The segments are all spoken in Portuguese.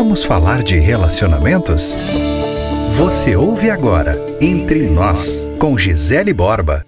Vamos falar de relacionamentos? Você ouve agora Entre Nós, com Gisele Borba.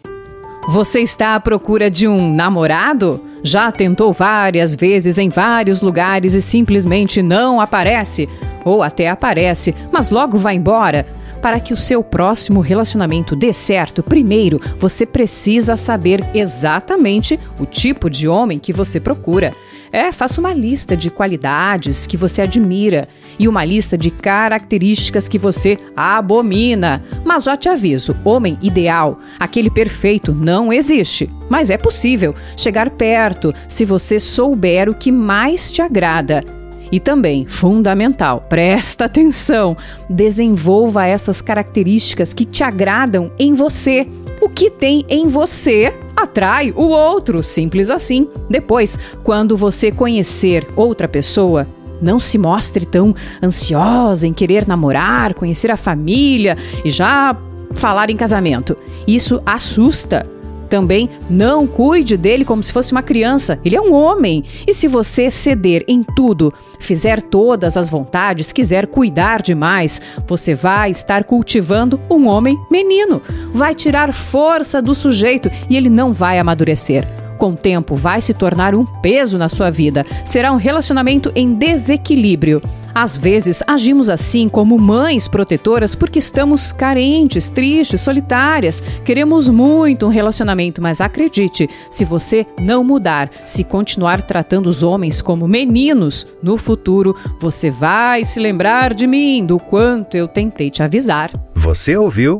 Você está à procura de um namorado? Já tentou várias vezes em vários lugares e simplesmente não aparece? Ou até aparece, mas logo vai embora? Para que o seu próximo relacionamento dê certo, primeiro você precisa saber exatamente o tipo de homem que você procura. É, faça uma lista de qualidades que você admira e uma lista de características que você abomina. Mas já te aviso: homem ideal, aquele perfeito, não existe. Mas é possível chegar perto se você souber o que mais te agrada. E também, fundamental, presta atenção, desenvolva essas características que te agradam em você. O que tem em você atrai o outro, simples assim. Depois, quando você conhecer outra pessoa, não se mostre tão ansiosa em querer namorar, conhecer a família e já falar em casamento. Isso assusta. Também não cuide dele como se fosse uma criança. Ele é um homem. E se você ceder em tudo, fizer todas as vontades, quiser cuidar demais, você vai estar cultivando um homem menino. Vai tirar força do sujeito e ele não vai amadurecer com o tempo vai se tornar um peso na sua vida. Será um relacionamento em desequilíbrio. Às vezes agimos assim como mães protetoras porque estamos carentes, tristes, solitárias. Queremos muito um relacionamento, mas acredite, se você não mudar, se continuar tratando os homens como meninos, no futuro você vai se lembrar de mim, do quanto eu tentei te avisar. Você ouviu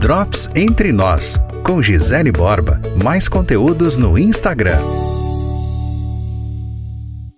Drops Entre Nós com Gisele Borba. Mais conteúdos no Instagram